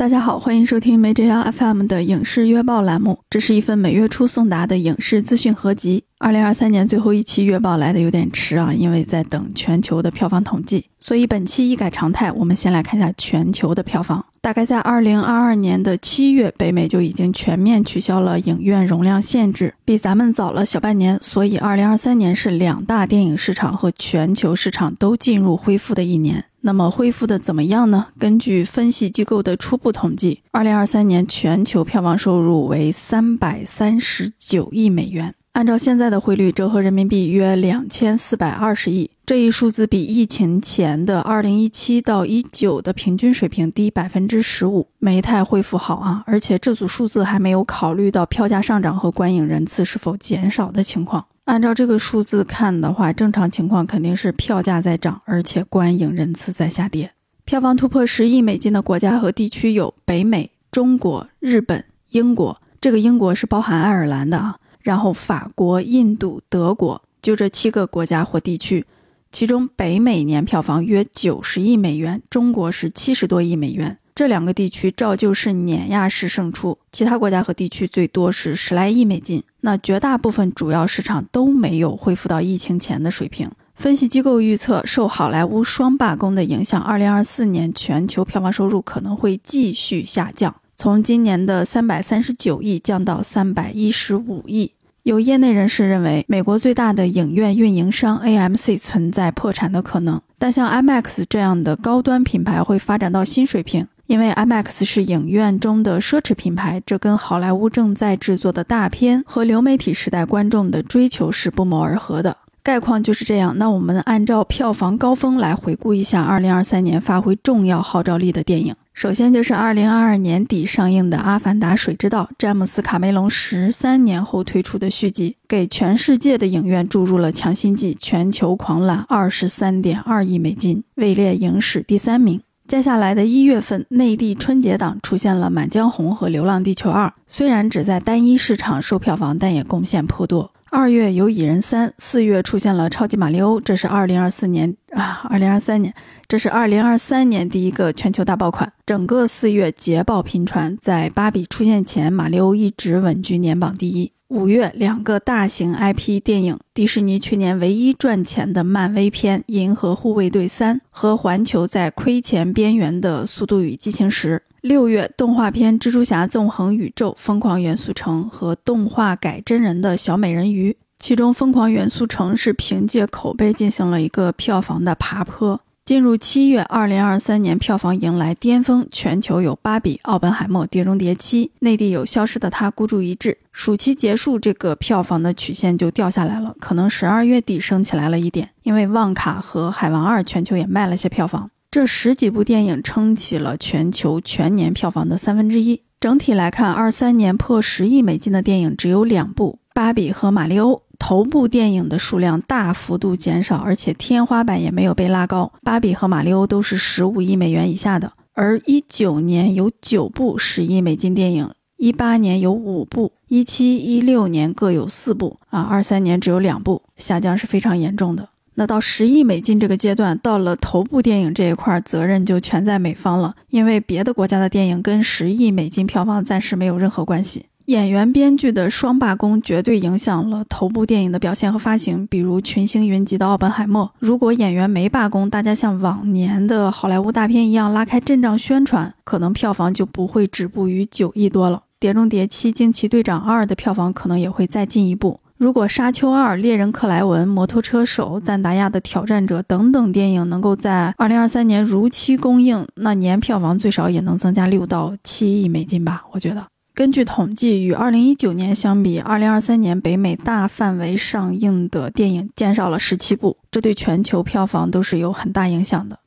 大家好，欢迎收听梅 JL FM 的影视月报栏目，这是一份每月初送达的影视资讯合集。二零二三年最后一期月报来的有点迟啊，因为在等全球的票房统计，所以本期一改常态，我们先来看一下全球的票房。大概在二零二二年的七月，北美就已经全面取消了影院容量限制，比咱们早了小半年。所以二零二三年是两大电影市场和全球市场都进入恢复的一年。那么恢复的怎么样呢？根据分析机构的初步统计，二零二三年全球票房收入为三百三十九亿美元，按照现在的汇率折合人民币约两千四百二十亿。这一数字比疫情前的二零一七到一九的平均水平低百分之十五，没太恢复好啊！而且这组数字还没有考虑到票价上涨和观影人次是否减少的情况。按照这个数字看的话，正常情况肯定是票价在涨，而且观影人次在下跌。票房突破十亿美金的国家和地区有北美、中国、日本、英国，这个英国是包含爱尔兰的啊。然后法国、印度、德国，就这七个国家或地区。其中北美年票房约九十亿美元，中国是七十多亿美元。这两个地区照旧是碾压式胜出，其他国家和地区最多是十来亿美金。那绝大部分主要市场都没有恢复到疫情前的水平。分析机构预测，受好莱坞双罢工的影响，二零二四年全球票房收入可能会继续下降，从今年的三百三十九亿降到三百一十五亿。有业内人士认为，美国最大的影院运营商 AMC 存在破产的可能，但像 IMAX 这样的高端品牌会发展到新水平。因为 IMAX 是影院中的奢侈品牌，这跟好莱坞正在制作的大片和流媒体时代观众的追求是不谋而合的。概况就是这样。那我们按照票房高峰来回顾一下2023年发挥重要号召力的电影。首先就是2022年底上映的《阿凡达：水之道》，詹姆斯·卡梅隆十三年后推出的续集，给全世界的影院注入了强心剂，全球狂揽23.2亿美金，位列影史第三名。接下来的一月份，内地春节档出现了《满江红》和《流浪地球二》，虽然只在单一市场收票房，但也贡献颇多。二月有《蚁人三》，四月出现了《超级马里奥》，这是二零二四年啊，二零二三年，这是二零二三年第一个全球大爆款。整个四月捷报频传，在《芭比》出现前，马里奥一直稳居年榜第一。五月，两个大型 IP 电影，迪士尼去年唯一赚钱的漫威片《银河护卫队三》和环球在亏钱边缘的《速度与激情十》。六月，动画片《蜘蛛侠：纵横宇宙：疯狂元素城》和动画改真人的小美人鱼，其中《疯狂元素城》是凭借口碑进行了一个票房的爬坡。进入七月，二零二三年票房迎来巅峰，全球有《芭比》《奥本海默》《碟中谍七》，内地有《消失的她》孤注一掷。暑期结束，这个票房的曲线就掉下来了，可能十二月底升起来了一点，因为《旺卡》和《海王二》全球也卖了些票房，这十几部电影撑起了全球全年票房的三分之一。整体来看，二三年破十亿美金的电影只有两部，《芭比》和《马里奥》。头部电影的数量大幅度减少，而且天花板也没有被拉高。芭比和马里欧都是十五亿美元以下的，而一九年有九部十亿美金电影，一八年有五部，一七一六年各有四部，啊，二三年只有两部，下降是非常严重的。那到十亿美金这个阶段，到了头部电影这一块，责任就全在美方了，因为别的国家的电影跟十亿美金票房暂时没有任何关系。演员、编剧的双罢工绝对影响了头部电影的表现和发行。比如群星云集的《奥本海默》，如果演员没罢工，大家像往年的好莱坞大片一样拉开阵仗宣传，可能票房就不会止步于九亿多了。《碟中谍七：惊奇队长二》的票房可能也会再进一步。如果《沙丘二》《猎人克莱文》《摩托车手》《赞达亚的挑战者》等等电影能够在二零二三年如期公映，那年票房最少也能增加六到七亿美金吧？我觉得。根据统计，与2019年相比，2023年北美大范围上映的电影减少了17部，这对全球票房都是有很大影响的。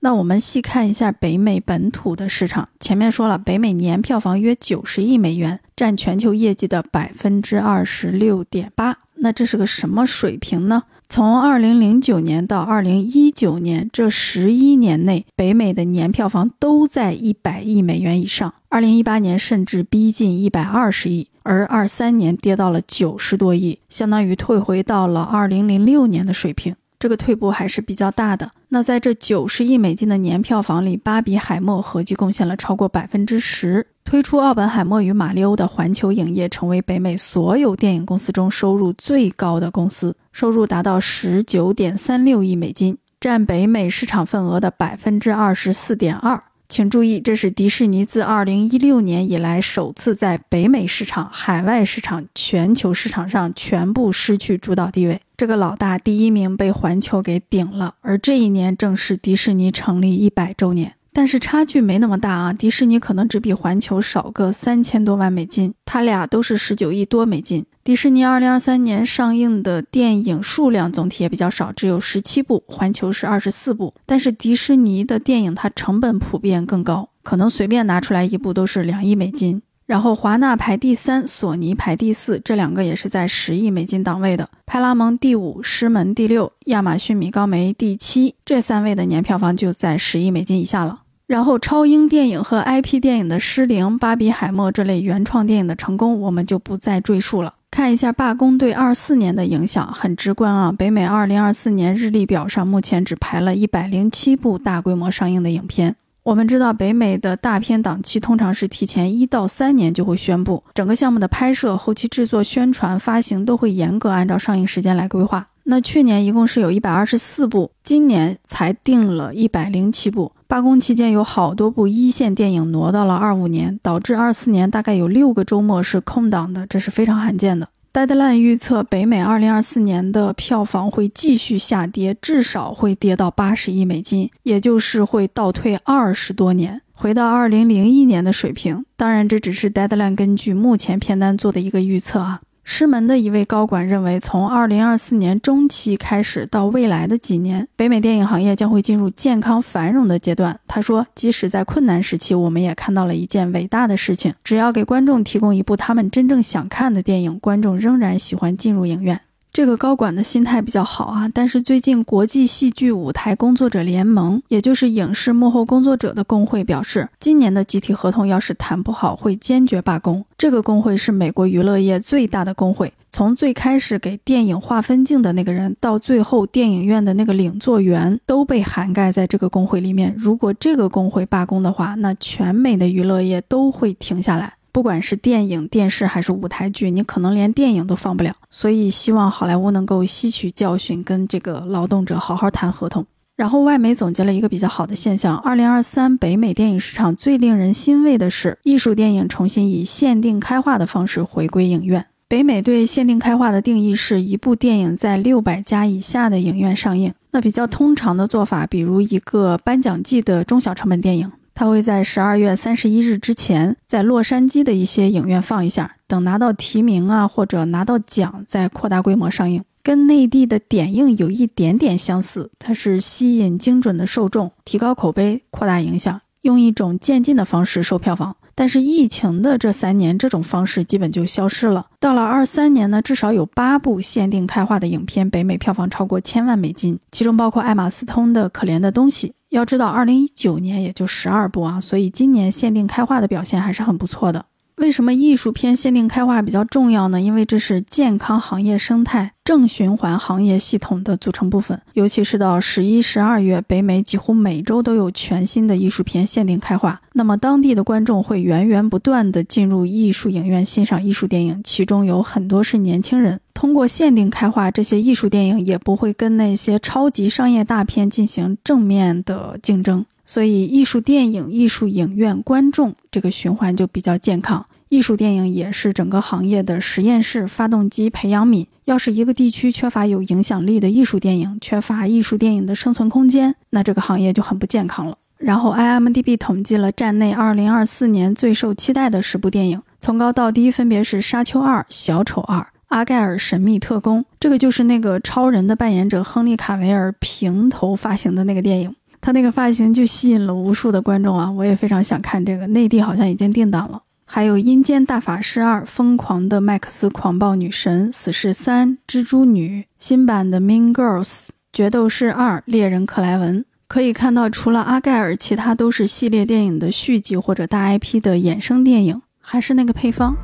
那我们细看一下北美本土的市场。前面说了，北美年票房约90亿美元，占全球业绩的百分之二十六点八。那这是个什么水平呢？从二零零九年到二零一九年这十一年内，北美的年票房都在一百亿美元以上。二零一八年甚至逼近一百二十亿，而二三年跌到了九十多亿，相当于退回到了二零零六年的水平。这个退步还是比较大的。那在这九十亿美金的年票房里，《巴比海默》合计贡献了超过百分之十。推出《奥本海默与马里欧》的环球影业成为北美所有电影公司中收入最高的公司，收入达到十九点三六亿美金，占北美市场份额的百分之二十四点二。请注意，这是迪士尼自二零一六年以来首次在北美市场、海外市场、全球市场上全部失去主导地位。这个老大第一名被环球给顶了，而这一年正是迪士尼成立一百周年。但是差距没那么大啊，迪士尼可能只比环球少个三千多万美金，它俩都是十九亿多美金。迪士尼二零二三年上映的电影数量总体也比较少，只有十七部，环球是二十四部。但是迪士尼的电影它成本普遍更高，可能随便拿出来一部都是两亿美金。然后华纳排第三，索尼排第四，这两个也是在十亿美金档位的。派拉蒙第五，狮门第六，亚马逊米高梅第七，这三位的年票房就在十亿美金以下了。然后，超英电影和 IP 电影的失灵，巴比海默这类原创电影的成功，我们就不再赘述了。看一下罢工对二四年的影响，很直观啊。北美二零二四年日历表上目前只排了一百零七部大规模上映的影片。我们知道，北美的大片档期通常是提前一到三年就会宣布，整个项目的拍摄、后期制作、宣传、发行都会严格按照上映时间来规划。那去年一共是有一百二十四部，今年才定了一百零七部。罢工期间有好多部一线电影挪到了二五年，导致二四年大概有六个周末是空档的，这是非常罕见的。Deadline 预测北美二零二四年的票房会继续下跌，至少会跌到八十亿美金，也就是会倒退二十多年，回到二零零一年的水平。当然，这只是 Deadline 根据目前片单做的一个预测啊。狮门的一位高管认为，从二零二四年中期开始到未来的几年，北美电影行业将会进入健康繁荣的阶段。他说：“即使在困难时期，我们也看到了一件伟大的事情：只要给观众提供一部他们真正想看的电影，观众仍然喜欢进入影院。”这个高管的心态比较好啊，但是最近国际戏剧舞台工作者联盟，也就是影视幕后工作者的工会表示，今年的集体合同要是谈不好，会坚决罢工。这个工会是美国娱乐业最大的工会，从最开始给电影划分镜的那个人，到最后电影院的那个领座员，都被涵盖在这个工会里面。如果这个工会罢工的话，那全美的娱乐业都会停下来。不管是电影、电视还是舞台剧，你可能连电影都放不了。所以希望好莱坞能够吸取教训，跟这个劳动者好好谈合同。然后外媒总结了一个比较好的现象：二零二三北美电影市场最令人欣慰的是，艺术电影重新以限定开画的方式回归影院。北美对限定开画的定义是一部电影在六百家以下的影院上映。那比较通常的做法，比如一个颁奖季的中小成本电影。他会在十二月三十一日之前，在洛杉矶的一些影院放一下，等拿到提名啊或者拿到奖，再扩大规模上映。跟内地的点映有一点点相似，它是吸引精准的受众，提高口碑，扩大影响，用一种渐进的方式收票房。但是疫情的这三年，这种方式基本就消失了。到了二三年呢，至少有八部限定开画的影片，北美票房超过千万美金，其中包括艾玛斯通的《可怜的东西》。要知道，二零一九年也就十二部啊，所以今年限定开画的表现还是很不错的。为什么艺术片限定开画比较重要呢？因为这是健康行业生态、正循环行业系统的组成部分。尤其是到十一、十二月，北美几乎每周都有全新的艺术片限定开画，那么当地的观众会源源不断的进入艺术影院欣赏艺术电影，其中有很多是年轻人。通过限定开画，这些艺术电影也不会跟那些超级商业大片进行正面的竞争。所以，艺术电影、艺术影院观众这个循环就比较健康。艺术电影也是整个行业的实验室、发动机、培养皿。要是一个地区缺乏有影响力的艺术电影，缺乏艺术电影的生存空间，那这个行业就很不健康了。然后，IMDB 统计了站内2024年最受期待的十部电影，从高到低分别是《沙丘二》《小丑二》《阿盖尔神秘特工》，这个就是那个超人的扮演者亨利·卡维尔平头发型的那个电影。他那个发型就吸引了无数的观众啊！我也非常想看这个，内地好像已经定档了。还有《阴间大法师二》、《疯狂的麦克斯狂暴女神》、《死侍三》、《蜘蛛女》、新版的《Mean Girls》、《决斗士二》、《猎人克莱文》。可以看到，除了阿盖尔，其他都是系列电影的续集或者大 IP 的衍生电影。还是那个配方。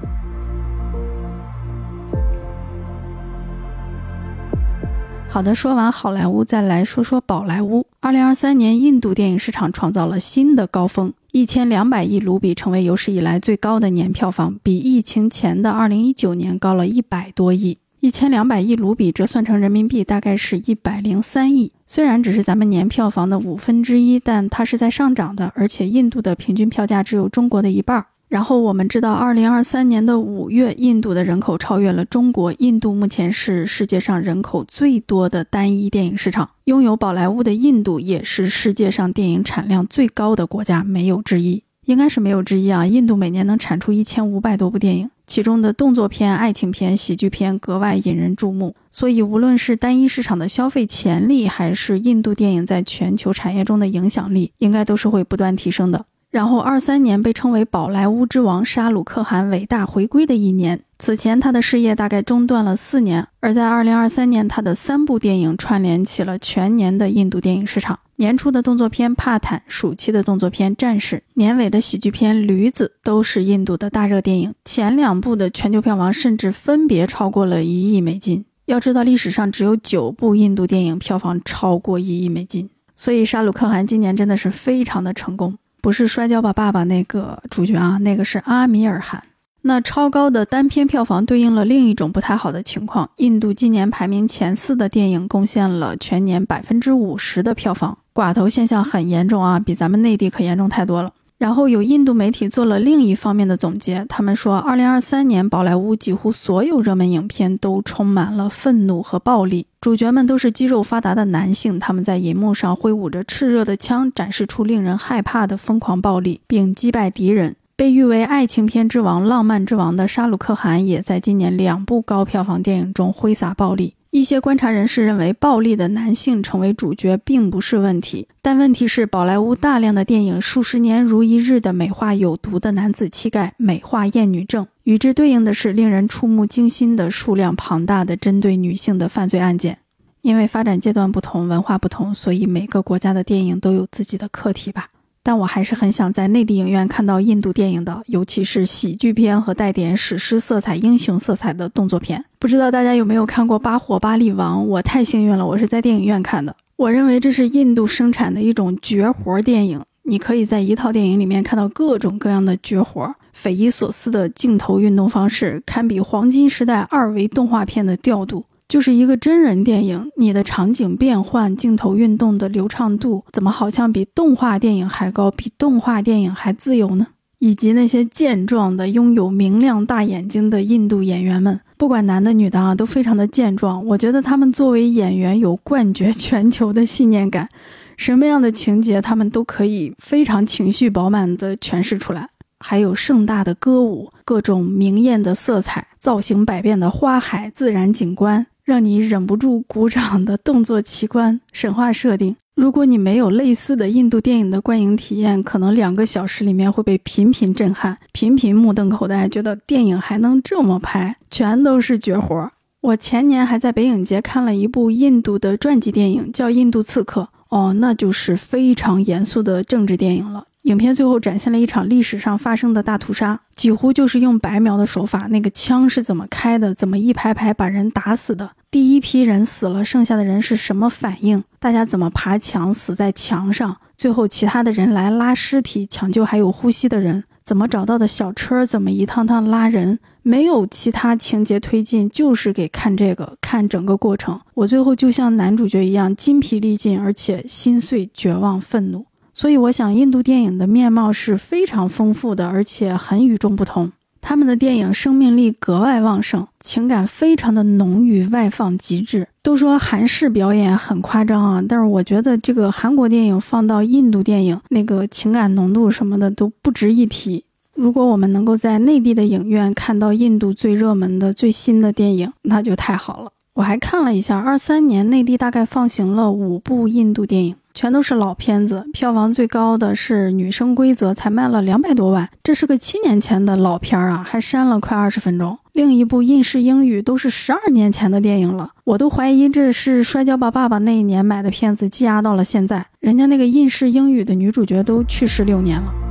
好的，说完好莱坞，再来说说宝莱坞。二零二三年，印度电影市场创造了新的高峰，一千两百亿卢比成为有史以来最高的年票房，比疫情前的二零一九年高了一百多亿。一千两百亿卢比折算成人民币大概是一百零三亿。虽然只是咱们年票房的五分之一，但它是在上涨的，而且印度的平均票价只有中国的一半儿。然后我们知道，二零二三年的五月，印度的人口超越了中国。印度目前是世界上人口最多的单一电影市场，拥有宝莱坞的印度也是世界上电影产量最高的国家，没有之一，应该是没有之一啊！印度每年能产出一千五百多部电影，其中的动作片、爱情片、喜剧片格外引人注目。所以，无论是单一市场的消费潜力，还是印度电影在全球产业中的影响力，应该都是会不断提升的。然后，二三年被称为宝莱坞之王沙鲁克汗伟大回归的一年。此前，他的事业大概中断了四年，而在二零二三年，他的三部电影串联起了全年的印度电影市场。年初的动作片《帕坦》，暑期的动作片《战士》，年尾的喜剧片《驴子》都是印度的大热电影。前两部的全球票房甚至分别超过了一亿美金。要知道，历史上只有九部印度电影票房超过一亿美金，所以沙鲁克汗今年真的是非常的成功。不是《摔跤吧，爸爸》那个主角啊，那个是阿米尔汗。那超高的单片票房对应了另一种不太好的情况：印度今年排名前四的电影贡献了全年百分之五十的票房，寡头现象很严重啊，比咱们内地可严重太多了。然后有印度媒体做了另一方面的总结，他们说，二零二三年宝莱坞几乎所有热门影片都充满了愤怒和暴力，主角们都是肌肉发达的男性，他们在银幕上挥舞着炽热的枪，展示出令人害怕的疯狂暴力，并击败敌人。被誉为爱情片之王、浪漫之王的沙鲁克汗也在今年两部高票房电影中挥洒暴力。一些观察人士认为，暴力的男性成为主角并不是问题，但问题是宝莱坞大量的电影数十年如一日的美化有毒的男子气概，美化厌女症，与之对应的是令人触目惊心的数量庞大的针对女性的犯罪案件。因为发展阶段不同，文化不同，所以每个国家的电影都有自己的课题吧。但我还是很想在内地影院看到印度电影的，尤其是喜剧片和带点史诗色彩、英雄色彩的动作片。不知道大家有没有看过《巴霍巴利王》？我太幸运了，我是在电影院看的。我认为这是印度生产的一种绝活电影。你可以在一套电影里面看到各种各样的绝活，匪夷所思的镜头运动方式，堪比黄金时代二维动画片的调度。就是一个真人电影，你的场景变换、镜头运动的流畅度，怎么好像比动画电影还高，比动画电影还自由呢？以及那些健壮的、拥有明亮大眼睛的印度演员们，不管男的女的啊，都非常的健壮。我觉得他们作为演员有冠绝全球的信念感，什么样的情节他们都可以非常情绪饱满的诠释出来。还有盛大的歌舞，各种明艳的色彩，造型百变的花海、自然景观。让你忍不住鼓掌的动作奇观、神话设定。如果你没有类似的印度电影的观影体验，可能两个小时里面会被频频震撼、频频目瞪口呆，觉得电影还能这么拍，全都是绝活。我前年还在北影节看了一部印度的传记电影，叫《印度刺客》。哦，那就是非常严肃的政治电影了。影片最后展现了一场历史上发生的大屠杀，几乎就是用白描的手法。那个枪是怎么开的？怎么一排排把人打死的？第一批人死了，剩下的人是什么反应？大家怎么爬墙死在墙上？最后其他的人来拉尸体、抢救还有呼吸的人，怎么找到的小车？怎么一趟趟拉人？没有其他情节推进，就是给看这个，看整个过程。我最后就像男主角一样筋疲力尽，而且心碎、绝望、愤怒。所以我想，印度电影的面貌是非常丰富的，而且很与众不同。他们的电影生命力格外旺盛，情感非常的浓郁，外放极致。都说韩式表演很夸张啊，但是我觉得这个韩国电影放到印度电影，那个情感浓度什么的都不值一提。如果我们能够在内地的影院看到印度最热门的最新的电影，那就太好了。我还看了一下，二三年内地大概放行了五部印度电影，全都是老片子，票房最高的是《女生规则》，才卖了两百多万，这是个七年前的老片儿啊，还删了快二十分钟。另一部《印式英语》都是十二年前的电影了，我都怀疑这是《摔跤吧，爸爸》那一年买的片子积压到了现在，人家那个《印式英语》的女主角都去世六年了。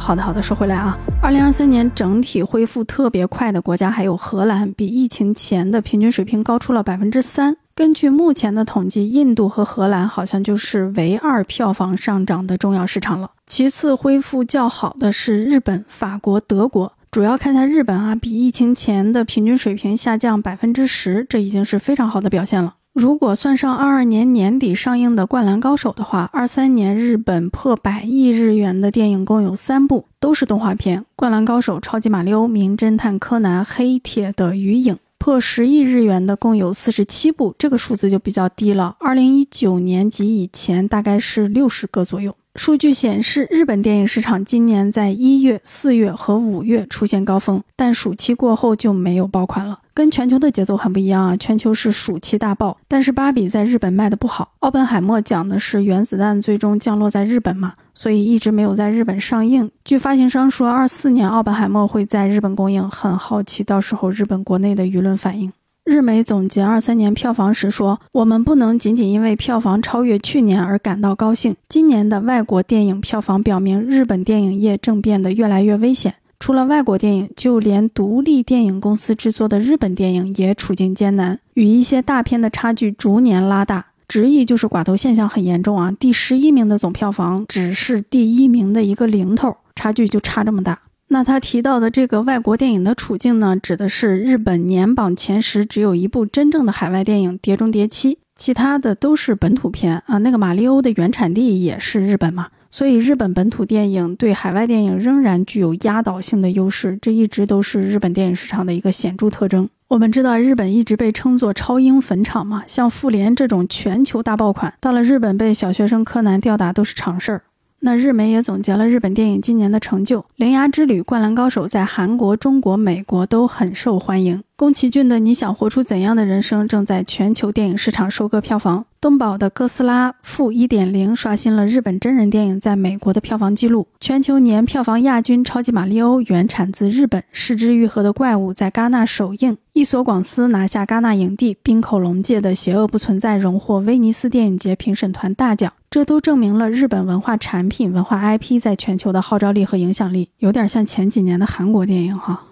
好的好的，说回来啊，二零二三年整体恢复特别快的国家还有荷兰，比疫情前的平均水平高出了百分之三。根据目前的统计，印度和荷兰好像就是唯二票房上涨的重要市场了。其次，恢复较好的是日本、法国、德国。主要看一下日本啊，比疫情前的平均水平下降百分之十，这已经是非常好的表现了。如果算上二二年年底上映的《灌篮高手》的话，二三年日本破百亿日元的电影共有三部，都是动画片：《灌篮高手》、《超级马里奥》、《名侦探柯南》、《黑铁的鱼影》。破十亿日元的共有四十七部，这个数字就比较低了。二零一九年及以前大概是六十个左右。数据显示，日本电影市场今年在一月、四月和五月出现高峰，但暑期过后就没有爆款了。跟全球的节奏很不一样啊，全球是暑期大爆，但是芭比在日本卖的不好。奥本海默讲的是原子弹最终降落在日本嘛，所以一直没有在日本上映。据发行商说，二四年奥本海默会在日本公映，很好奇到时候日本国内的舆论反应。日媒总结二三年票房时说：“我们不能仅仅因为票房超越去年而感到高兴。今年的外国电影票房表明，日本电影业正变得越来越危险。除了外国电影，就连独立电影公司制作的日本电影也处境艰难，与一些大片的差距逐年拉大。直译就是寡头现象很严重啊！第十一名的总票房只是第一名的一个零头，差距就差这么大。”那他提到的这个外国电影的处境呢，指的是日本年榜前十只有一部真正的海外电影《碟中谍七》，其他的都是本土片啊。那个马里欧的原产地也是日本嘛，所以日本本土电影对海外电影仍然具有压倒性的优势，这一直都是日本电影市场的一个显著特征。我们知道日本一直被称作超英坟场嘛，像《复联》这种全球大爆款，到了日本被小学生柯南吊打都是常事儿。那日媒也总结了日本电影今年的成就，《铃芽之旅》《灌篮高手》在韩国、中国、美国都很受欢迎。宫崎骏的《你想活出怎样的人生》正在全球电影市场收割票房。东宝的《哥斯拉：负一点零》刷新了日本真人电影在美国的票房纪录。全球年票房亚军《超级马里奥》原产自日本，《失之愈合的怪物》在戛纳首映，伊索广司拿下戛纳影帝，《冰口龙介的邪恶不存在》荣获威尼斯电影节评审团大奖。这都证明了日本文化产品、文化 IP 在全球的号召力和影响力，有点像前几年的韩国电影哈。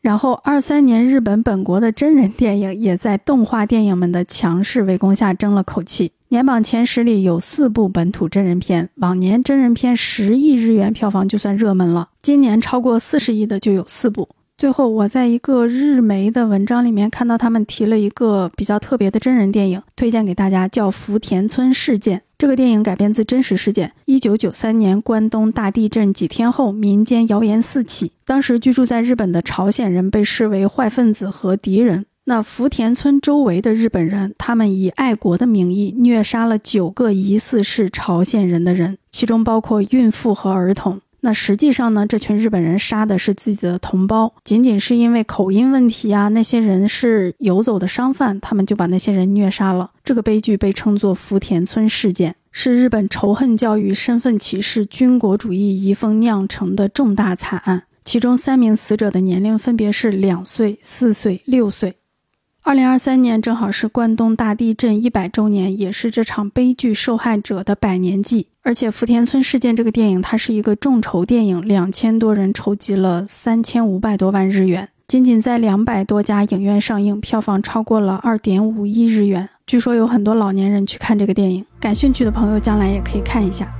然后，二三年日本本国的真人电影也在动画电影们的强势围攻下争了口气。年榜前十里有四部本土真人片，往年真人片十亿日元票房就算热门了，今年超过四十亿的就有四部。最后，我在一个日媒的文章里面看到他们提了一个比较特别的真人电影，推荐给大家，叫《福田村事件》。这个电影改编自真实事件。一九九三年关东大地震几天后，民间谣言四起。当时居住在日本的朝鲜人被视为坏分子和敌人。那福田村周围的日本人，他们以爱国的名义虐杀了九个疑似是朝鲜人的人，其中包括孕妇和儿童。那实际上呢，这群日本人杀的是自己的同胞，仅仅是因为口音问题啊，那些人是游走的商贩，他们就把那些人虐杀了。这个悲剧被称作福田村事件，是日本仇恨教育、身份歧视、军国主义遗风酿成的重大惨案。其中三名死者的年龄分别是两岁、四岁、六岁。二零二三年正好是关东大地震一百周年，也是这场悲剧受害者的百年祭。而且福田村事件这个电影，它是一个众筹电影，两千多人筹集了三千五百多万日元，仅仅在两百多家影院上映，票房超过了二点五亿日元。据说有很多老年人去看这个电影，感兴趣的朋友将来也可以看一下。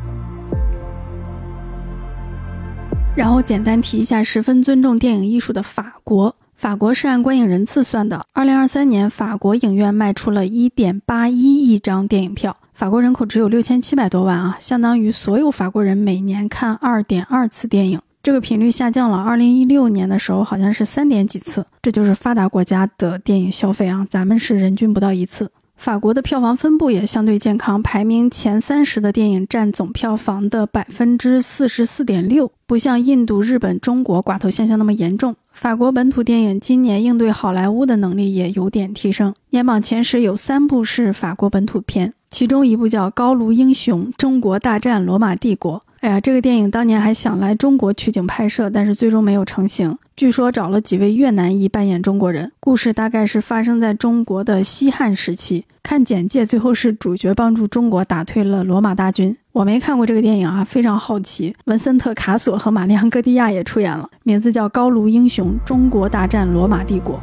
然后简单提一下，十分尊重电影艺术的法国。法国是按观影人次算的。二零二三年，法国影院卖出了一点八一亿张电影票。法国人口只有六千七百多万啊，相当于所有法国人每年看二点二次电影，这个频率下降了。二零一六年的时候好像是三点几次，这就是发达国家的电影消费啊，咱们是人均不到一次。法国的票房分布也相对健康，排名前三十的电影占总票房的百分之四十四点六，不像印度、日本、中国寡头现象那么严重。法国本土电影今年应对好莱坞的能力也有点提升，年榜前十有三部是法国本土片，其中一部叫《高卢英雄：中国大战罗马帝国》。哎呀，这个电影当年还想来中国取景拍摄，但是最终没有成型。据说找了几位越南裔扮演中国人，故事大概是发生在中国的西汉时期。看简介，最后是主角帮助中国打退了罗马大军。我没看过这个电影啊，非常好奇。文森特·卡索和玛丽安·戈蒂亚也出演了，名字叫《高卢英雄：中国大战罗马帝国》。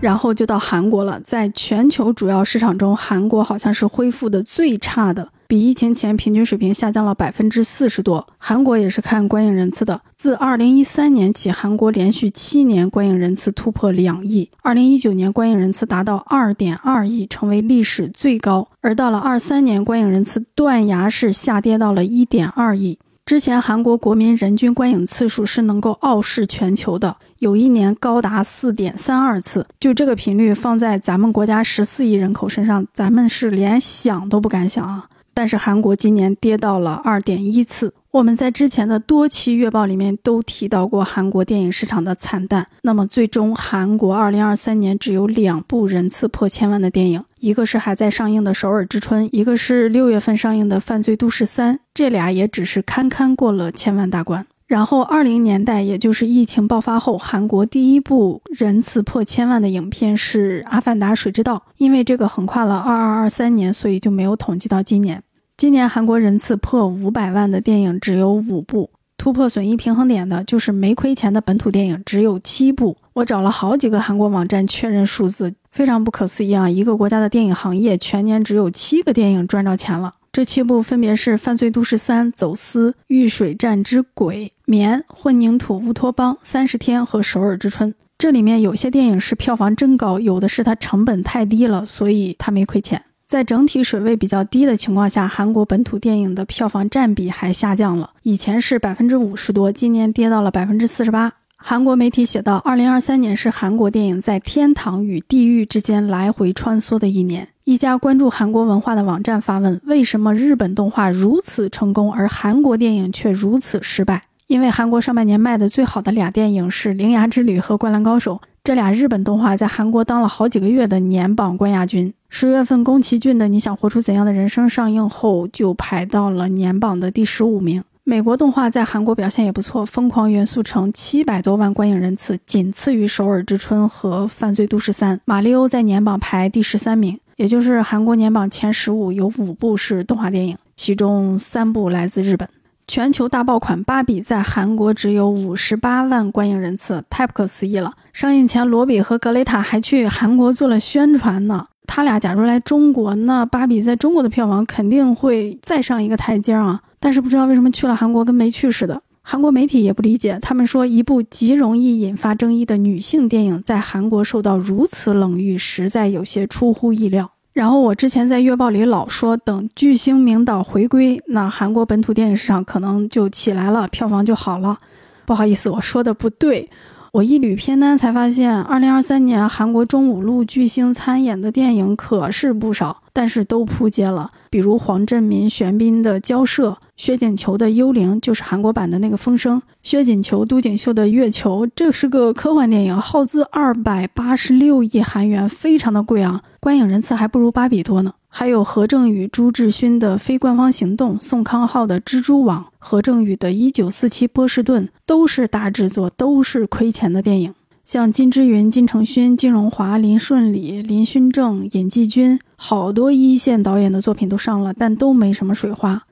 然后就到韩国了，在全球主要市场中，韩国好像是恢复的最差的，比疫情前平均水平下降了百分之四十多。韩国也是看观影人次的，自二零一三年起，韩国连续七年观影人次突破两亿，二零一九年观影人次达到二点二亿，成为历史最高。而到了二三年，观影人次断崖式下跌到了一点二亿。之前韩国国民人均观影次数是能够傲视全球的，有一年高达四点三二次。就这个频率放在咱们国家十四亿人口身上，咱们是连想都不敢想啊。但是韩国今年跌到了二点一次。我们在之前的多期月报里面都提到过韩国电影市场的惨淡。那么最终，韩国二零二三年只有两部人次破千万的电影，一个是还在上映的《首尔之春》，一个是六月份上映的《犯罪都市三》，这俩也只是堪堪过了千万大关。然后二零年代，也就是疫情爆发后，韩国第一部人次破千万的影片是《阿凡达：水之道》，因为这个横跨了二二二三年，所以就没有统计到今年。今年韩国人次破五百万的电影只有五部，突破损益平衡点的就是没亏钱的本土电影只有七部。我找了好几个韩国网站确认数字，非常不可思议啊！一个国家的电影行业全年只有七个电影赚着钱了，这七部分别是《犯罪都市三》《走私》《遇水战之鬼》《棉》《混凝土乌托邦》《三十天》和《首尔之春》。这里面有些电影是票房真高，有的是它成本太低了，所以它没亏钱。在整体水位比较低的情况下，韩国本土电影的票房占比还下降了。以前是百分之五十多，今年跌到了百分之四十八。韩国媒体写道：“二零二三年是韩国电影在天堂与地狱之间来回穿梭的一年。”一家关注韩国文化的网站发问：“为什么日本动画如此成功，而韩国电影却如此失败？”因为韩国上半年卖的最好的俩电影是《铃芽之旅》和《灌篮高手》。这俩日本动画在韩国当了好几个月的年榜冠亚军。十月份，宫崎骏的《你想活出怎样的人生》上映后，就排到了年榜的第十五名。美国动画在韩国表现也不错，《疯狂元素城》七百多万观影人次，仅次于《首尔之春》和《犯罪都市三》。《马里欧》在年榜排第十三名，也就是韩国年榜前十五有五部是动画电影，其中三部来自日本。全球大爆款《芭比》在韩国只有五十八万观影人次，太不可思议了。上映前，罗比和格雷塔还去韩国做了宣传呢。他俩假如来中国，那《芭比》在中国的票房肯定会再上一个台阶啊。但是不知道为什么去了韩国跟没去似的。韩国媒体也不理解，他们说一部极容易引发争议的女性电影在韩国受到如此冷遇，实在有些出乎意料。然后我之前在月报里老说，等巨星名导回归，那韩国本土电影市场可能就起来了，票房就好了。不好意思，我说的不对。我一捋片单才发现，二零二三年韩国中五路巨星参演的电影可是不少，但是都扑街了。比如黄振民、玄彬的《交涉》，薛景求的《幽灵》就是韩国版的那个《风声》，薛景求、都景秀的《月球》，这是个科幻电影，耗资二百八十六亿韩元，非常的贵啊，观影人次还不如《芭比》多呢。还有何正宇、朱志勋的《非官方行动》，宋康昊的《蜘蛛网》，何正宇的《一九四七波士顿》，都是大制作，都是亏钱的电影。像金志云、金承勋、金荣华、林顺礼、林勋正、尹继军，好多一线导演的作品都上了，但都没什么水花。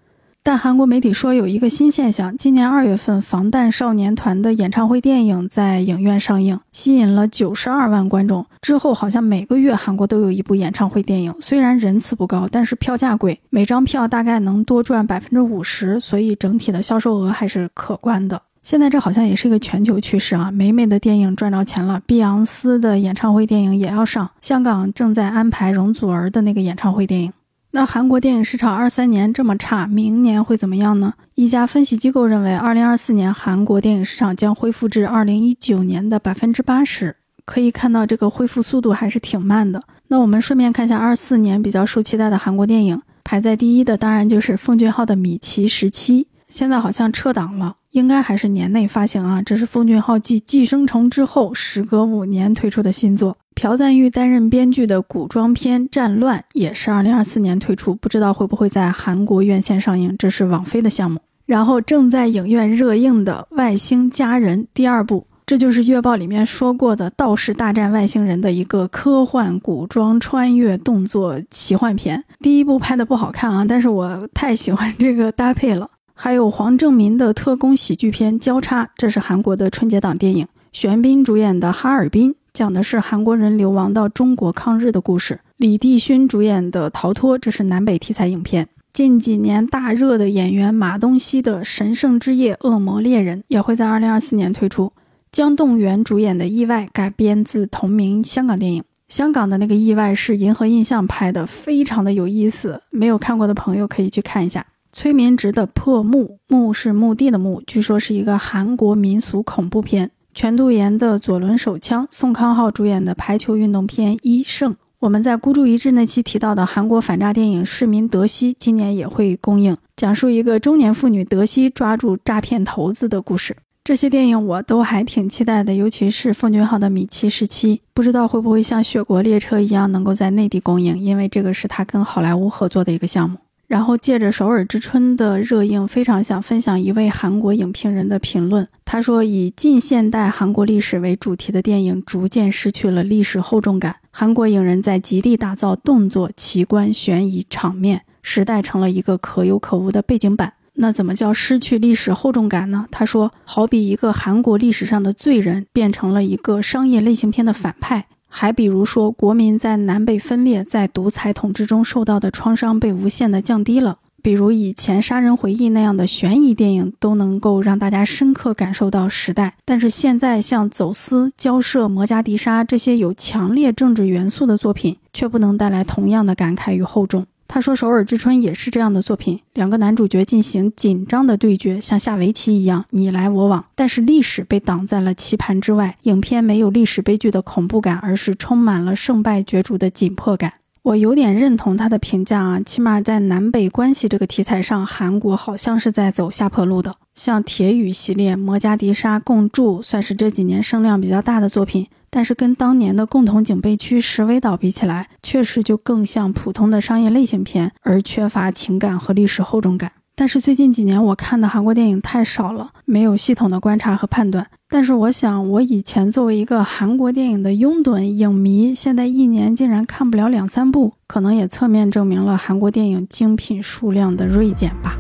但韩国媒体说有一个新现象，今年二月份防弹少年团的演唱会电影在影院上映，吸引了九十二万观众。之后好像每个月韩国都有一部演唱会电影，虽然人次不高，但是票价贵，每张票大概能多赚百分之五十，所以整体的销售额还是可观的。现在这好像也是一个全球趋势啊，美美的电影赚着钱了，碧昂斯的演唱会电影也要上，香港正在安排容祖儿的那个演唱会电影。那韩国电影市场二三年这么差，明年会怎么样呢？一家分析机构认为，二零二四年韩国电影市场将恢复至二零一九年的百分之八十。可以看到，这个恢复速度还是挺慢的。那我们顺便看一下二四年比较受期待的韩国电影，排在第一的当然就是奉俊昊的《米奇十七》，现在好像撤档了。应该还是年内发行啊。这是奉俊昊继《寄生虫》之后，时隔五年推出的新作。朴赞玉担任编剧的古装片《战乱》也是二零二四年推出，不知道会不会在韩国院线上映。这是网飞的项目。然后正在影院热映的《外星家人》第二部。这就是月报里面说过的《道士大战外星人》的一个科幻古装穿越动作奇幻片。第一部拍的不好看啊，但是我太喜欢这个搭配了。还有黄正民的特工喜剧片《交叉》，这是韩国的春节档电影。玄彬主演的《哈尔滨》讲的是韩国人流亡到中国抗日的故事。李帝勋主演的《逃脱》，这是南北题材影片。近几年大热的演员马东锡的《神圣之夜：恶魔猎人》也会在2024年推出。姜栋元主演的《意外》改编自同名香港电影。香港的那个《意外》是银河印象拍的，非常的有意思。没有看过的朋友可以去看一下。崔民植的《破墓》，墓是墓地的墓，据说是一个韩国民俗恐怖片。全度妍的《左轮手枪》，宋康昊主演的排球运动片《一胜》。我们在孤注一掷那期提到的韩国反诈电影《市民德西》，今年也会公映，讲述一个中年妇女德西抓住诈骗头子的故事。这些电影我都还挺期待的，尤其是奉俊昊的《米奇时期》，不知道会不会像《雪国列车》一样能够在内地公映，因为这个是他跟好莱坞合作的一个项目。然后借着《首尔之春》的热映，非常想分享一位韩国影评人的评论。他说：“以近现代韩国历史为主题的电影逐渐失去了历史厚重感，韩国影人在极力打造动作、奇观、悬疑场面，时代成了一个可有可无的背景板。”那怎么叫失去历史厚重感呢？他说，好比一个韩国历史上的罪人变成了一个商业类型片的反派，还比如说国民在南北分裂、在独裁统治中受到的创伤被无限的降低了。比如以前《杀人回忆》那样的悬疑电影都能够让大家深刻感受到时代，但是现在像《走私》《交涉》《摩加迪沙》这些有强烈政治元素的作品，却不能带来同样的感慨与厚重。他说：“首尔之春也是这样的作品，两个男主角进行紧张的对决，像下围棋一样你来我往。但是历史被挡在了棋盘之外，影片没有历史悲剧的恐怖感，而是充满了胜败角逐的紧迫感。我有点认同他的评价啊，起码在南北关系这个题材上，韩国好像是在走下坡路的。像铁雨系列、摩加迪沙共筑算是这几年声量比较大的作品。”但是跟当年的共同警备区石尾岛比起来，确实就更像普通的商业类型片，而缺乏情感和历史厚重感。但是最近几年我看的韩国电影太少了，没有系统的观察和判断。但是我想，我以前作为一个韩国电影的拥趸影迷，现在一年竟然看不了两三部，可能也侧面证明了韩国电影精品数量的锐减吧。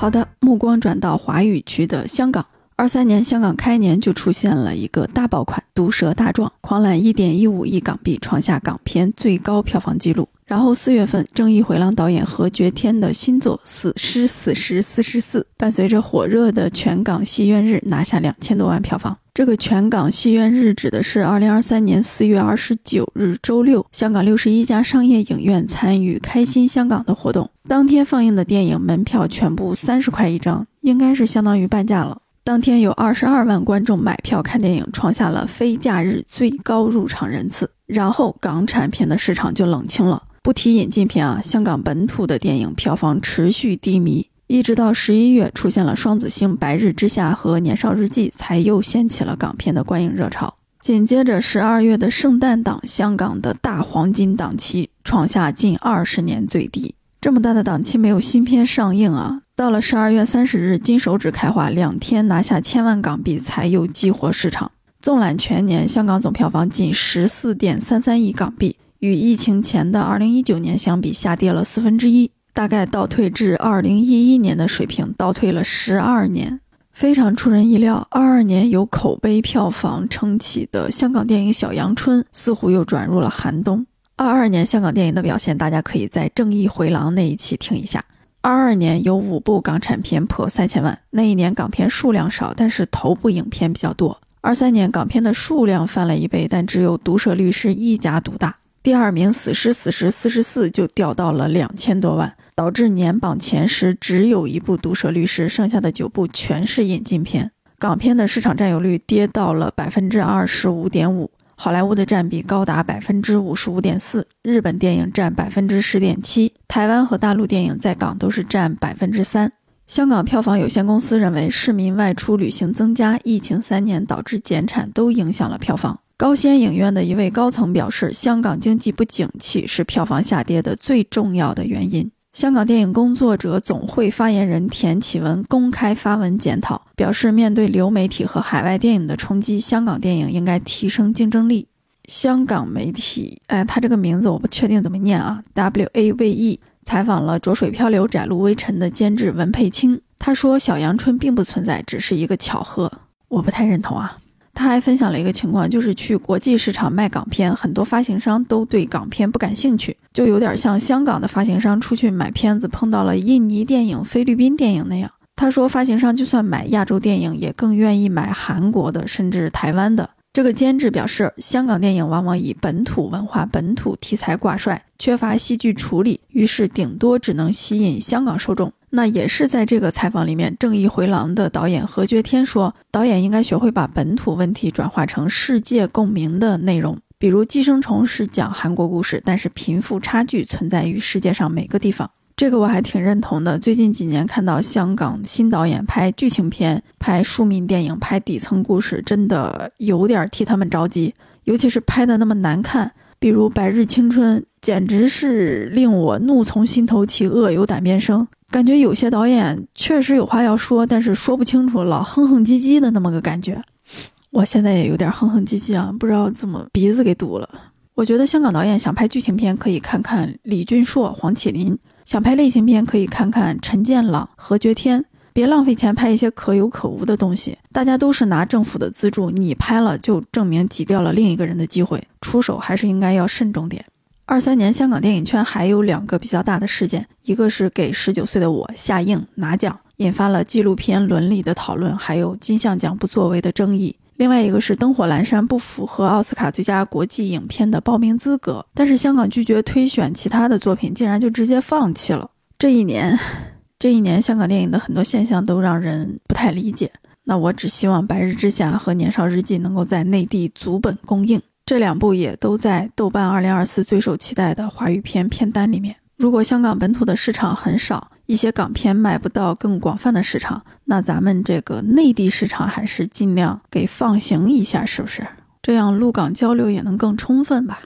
好的，目光转到华语区的香港。二三年香港开年就出现了一个大爆款《毒蛇大壮》，狂揽一点一五亿港币，创下港片最高票房纪录。然后四月份，正义回廊导演何觉天的新作《死尸死尸四十四》，伴随着火热的全港戏院日，拿下两千多万票房。这个全港戏院日指的是二零二三年四月二十九日周六，香港六十一家商业影院参与“开心香港”的活动，当天放映的电影门票全部三十块一张，应该是相当于半价了。当天有二十二万观众买票看电影，创下了非假日最高入场人次。然后港产片的市场就冷清了。不提引进片啊，香港本土的电影票房持续低迷，一直到十一月出现了《双子星》《白日之下》和《年少日记》，才又掀起了港片的观影热潮。紧接着十二月的圣诞档，香港的大黄金档期创下近二十年最低。这么大的档期没有新片上映啊！到了十二月三十日，金手指开画，两天拿下千万港币，才又激活市场。纵览全年，香港总票房仅十四点三三亿港币。与疫情前的二零一九年相比，下跌了四分之一，大概倒退至二零一一年的水平，倒退了十二年，非常出人意料。二二年由口碑票房撑起的香港电影《小阳春》，似乎又转入了寒冬。二二年香港电影的表现，大家可以在《正义回廊》那一期听一下。二二年有五部港产片破三千万，那一年港片数量少，但是头部影片比较多。二三年港片的数量翻了一倍，但只有《毒舌律师》一家独大。第二名《死尸死尸四十四》就掉到了两千多万，导致年榜前十只有一部《毒舌律师》，剩下的九部全是引进片。港片的市场占有率跌到了百分之二十五点五，好莱坞的占比高达百分之五十五点四，日本电影占百分之十点七，台湾和大陆电影在港都是占百分之三。香港票房有限公司认为，市民外出旅行增加，疫情三年导致减产，都影响了票房。高仙影院的一位高层表示，香港经济不景气是票房下跌的最重要的原因。香港电影工作者总会发言人田启文公开发文检讨，表示面对流媒体和海外电影的冲击，香港电影应该提升竞争力。香港媒体，哎，他这个名字我不确定怎么念啊，W A V E 采访了《浊水漂流，窄路微尘》的监制文佩清，他说小阳春并不存在，只是一个巧合。我不太认同啊。他还分享了一个情况，就是去国际市场卖港片，很多发行商都对港片不感兴趣，就有点像香港的发行商出去买片子碰到了印尼电影、菲律宾电影那样。他说，发行商就算买亚洲电影，也更愿意买韩国的，甚至台湾的。这个监制表示，香港电影往往以本土文化、本土题材挂帅，缺乏戏剧处理，于是顶多只能吸引香港受众。那也是在这个采访里面，《正义回廊》的导演何觉天说，导演应该学会把本土问题转化成世界共鸣的内容。比如《寄生虫》是讲韩国故事，但是贫富差距存在于世界上每个地方，这个我还挺认同的。最近几年看到香港新导演拍剧情片、拍庶民电影、拍底层故事，真的有点替他们着急，尤其是拍的那么难看，比如《白日青春》，简直是令我怒从心头起，恶由胆边生。感觉有些导演确实有话要说，但是说不清楚，老哼哼唧唧的那么个感觉。我现在也有点哼哼唧唧啊，不知道怎么鼻子给堵了。我觉得香港导演想拍剧情片，可以看看李俊硕、黄启林；想拍类型片，可以看看陈建朗、何觉天。别浪费钱拍一些可有可无的东西。大家都是拿政府的资助，你拍了就证明挤掉了另一个人的机会，出手还是应该要慎重点。二三年，香港电影圈还有两个比较大的事件，一个是给十九岁的我下映拿奖，引发了纪录片伦理的讨论，还有金像奖不作为的争议；另外一个是《灯火阑珊》不符合奥斯卡最佳国际影片的报名资格，但是香港拒绝推选其他的作品，竟然就直接放弃了。这一年，这一年香港电影的很多现象都让人不太理解。那我只希望《白日之下》和《年少日记》能够在内地足本公映。这两部也都在豆瓣2024最受期待的华语片片单里面。如果香港本土的市场很少，一些港片卖不到更广泛的市场，那咱们这个内地市场还是尽量给放行一下，是不是？这样陆港交流也能更充分吧。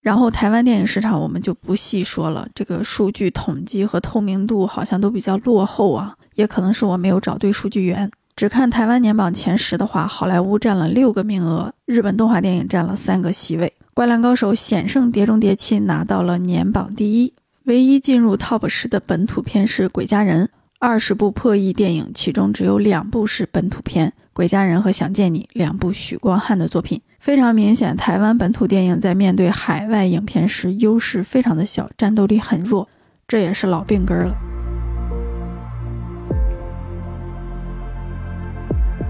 然后台湾电影市场我们就不细说了，这个数据统计和透明度好像都比较落后啊，也可能是我没有找对数据源。只看台湾年榜前十的话，好莱坞占了六个名额，日本动画电影占了三个席位，《灌篮高手》险胜《碟中谍七》拿到了年榜第一。唯一进入 TOP 十的本土片是《鬼家人》，二十部破亿电影，其中只有两部是本土片，《鬼家人》和《想见你》两部许光汉的作品。非常明显，台湾本土电影在面对海外影片时优势非常的小，战斗力很弱，这也是老病根了。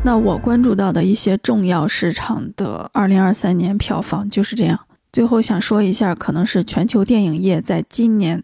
那我关注到的一些重要市场的二零二三年票房就是这样。最后想说一下，可能是全球电影业在今年，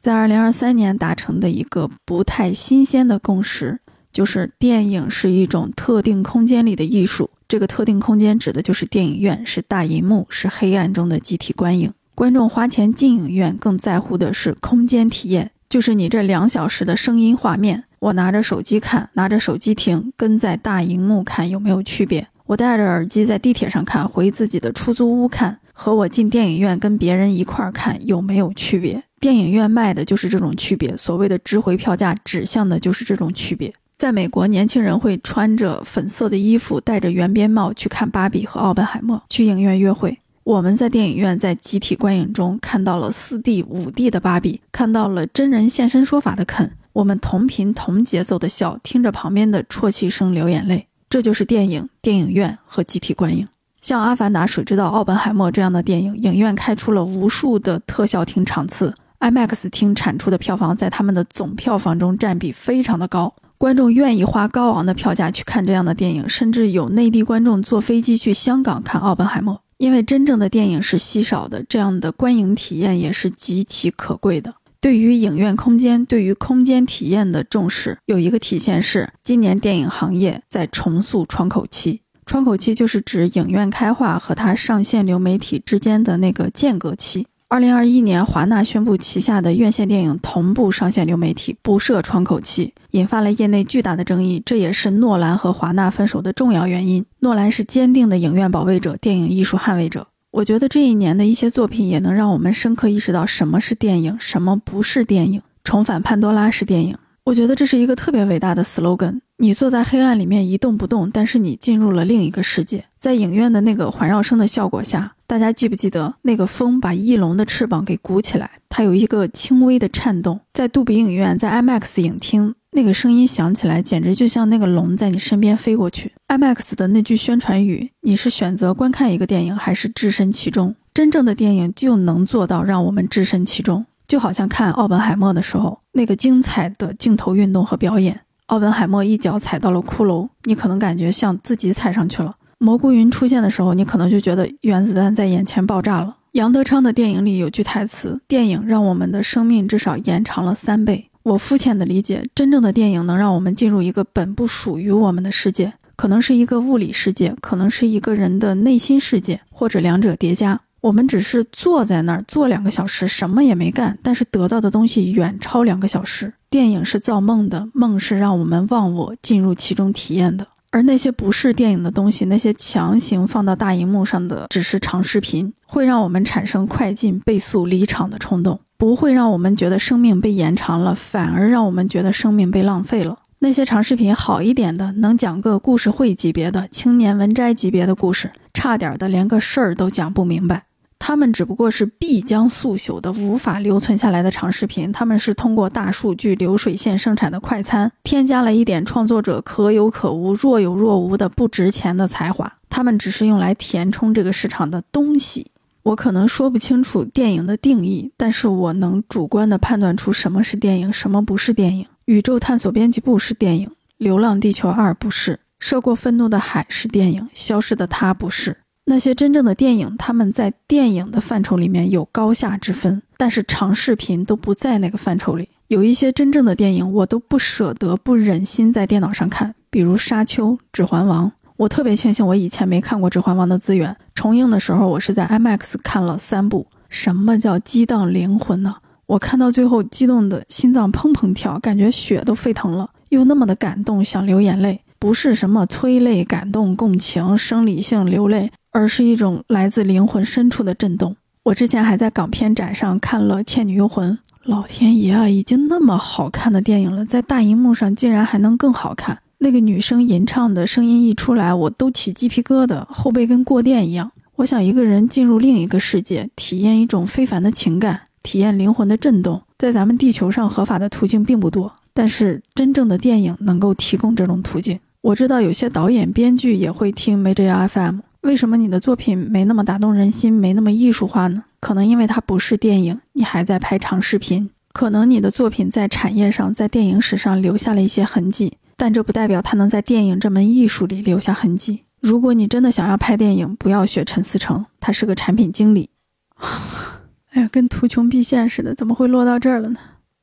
在二零二三年达成的一个不太新鲜的共识，就是电影是一种特定空间里的艺术。这个特定空间指的就是电影院，是大银幕，是黑暗中的集体观影。观众花钱进影院，更在乎的是空间体验，就是你这两小时的声音画面。我拿着手机看，拿着手机听，跟在大荧幕看有没有区别？我戴着耳机在地铁上看，回自己的出租屋看，和我进电影院跟别人一块儿看有没有区别？电影院卖的就是这种区别，所谓的值回票价指向的就是这种区别。在美国，年轻人会穿着粉色的衣服，戴着圆边帽去看《芭比》和《奥本海默》，去影院约会。我们在电影院在集体观影中看到了四 D、五 D 的芭比，看到了真人现身说法的肯。我们同频同节奏的笑，听着旁边的啜泣声流眼泪，这就是电影、电影院和集体观影。像《阿凡达》《水之道》《奥本海默》这样的电影，影院开出了无数的特效厅场次，IMAX 厅产出的票房在他们的总票房中占比非常的高，观众愿意花高昂的票价去看这样的电影，甚至有内地观众坐飞机去香港看《奥本海默》，因为真正的电影是稀少的，这样的观影体验也是极其可贵的。对于影院空间，对于空间体验的重视，有一个体现是，今年电影行业在重塑窗口期。窗口期就是指影院开化和它上线流媒体之间的那个间隔期。二零二一年，华纳宣布旗下的院线电影同步上线流媒体，不设窗口期，引发了业内巨大的争议。这也是诺兰和华纳分手的重要原因。诺兰是坚定的影院保卫者，电影艺术捍卫者。我觉得这一年的一些作品也能让我们深刻意识到什么是电影，什么不是电影。重返潘多拉是电影，我觉得这是一个特别伟大的 slogan。你坐在黑暗里面一动不动，但是你进入了另一个世界。在影院的那个环绕声的效果下，大家记不记得那个风把翼龙的翅膀给鼓起来？它有一个轻微的颤动。在杜比影院，在 IMAX 影厅，那个声音响起来，简直就像那个龙在你身边飞过去。IMAX 的那句宣传语：“你是选择观看一个电影，还是置身其中？”真正的电影就能做到让我们置身其中，就好像看奥本海默的时候，那个精彩的镜头运动和表演。奥本海默一脚踩到了骷髅，你可能感觉像自己踩上去了。蘑菇云出现的时候，你可能就觉得原子弹在眼前爆炸了。杨德昌的电影里有句台词：“电影让我们的生命至少延长了三倍。”我肤浅的理解，真正的电影能让我们进入一个本不属于我们的世界，可能是一个物理世界，可能是一个人的内心世界，或者两者叠加。我们只是坐在那儿坐两个小时，什么也没干，但是得到的东西远超两个小时。电影是造梦的，梦是让我们忘我，进入其中体验的。而那些不是电影的东西，那些强行放到大荧幕上的只是长视频，会让我们产生快进倍速离场的冲动，不会让我们觉得生命被延长了，反而让我们觉得生命被浪费了。那些长视频好一点的，能讲个故事会级别的青年文摘级别的故事，差点的连个事儿都讲不明白。他们只不过是必将速朽的、无法留存下来的长视频。他们是通过大数据流水线生产的快餐，添加了一点创作者可有可无、若有若无的不值钱的才华。他们只是用来填充这个市场的东西。我可能说不清楚电影的定义，但是我能主观地判断出什么是电影，什么不是电影。宇宙探索编辑部是电影，《流浪地球二》不是，《涉过愤怒的海》是电影，《消失的她》不是。那些真正的电影，他们在电影的范畴里面有高下之分，但是长视频都不在那个范畴里。有一些真正的电影，我都不舍得、不忍心在电脑上看，比如《沙丘》《指环王》。我特别庆幸我以前没看过《指环王》的资源，重映的时候我是在 IMAX 看了三部。什么叫激荡灵魂呢？我看到最后，激动的心脏砰砰跳，感觉血都沸腾了，又那么的感动，想流眼泪。不是什么催泪、感动、共情、生理性流泪，而是一种来自灵魂深处的震动。我之前还在港片展上看了《倩女幽魂》，老天爷啊，已经那么好看的电影了，在大荧幕上竟然还能更好看。那个女生吟唱的声音一出来，我都起鸡皮疙瘩，后背跟过电一样。我想一个人进入另一个世界，体验一种非凡的情感，体验灵魂的震动，在咱们地球上合法的途径并不多，但是真正的电影能够提供这种途径。我知道有些导演、编剧也会听 Major FM。为什么你的作品没那么打动人心，没那么艺术化呢？可能因为它不是电影，你还在拍长视频。可能你的作品在产业上、在电影史上留下了一些痕迹，但这不代表它能在电影这门艺术里留下痕迹。如果你真的想要拍电影，不要学陈思诚，他是个产品经理。哎呀，跟图穷匕见似的，怎么会落到这儿了呢？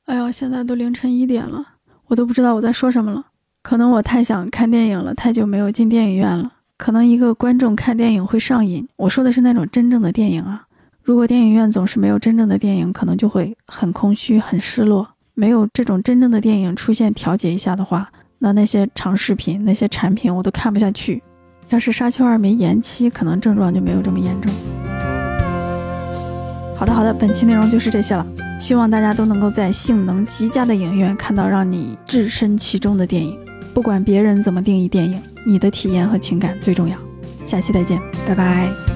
哎呀，现在都凌晨一点了，我都不知道我在说什么了。可能我太想看电影了，太久没有进电影院了。可能一个观众看电影会上瘾，我说的是那种真正的电影啊。如果电影院总是没有真正的电影，可能就会很空虚、很失落。没有这种真正的电影出现调节一下的话，那那些长视频、那些产品我都看不下去。要是《沙丘二》没延期，可能症状就没有这么严重。好的，好的，本期内容就是这些了。希望大家都能够在性能极佳的影院看到让你置身其中的电影。不管别人怎么定义电影，你的体验和情感最重要。下期再见，拜拜。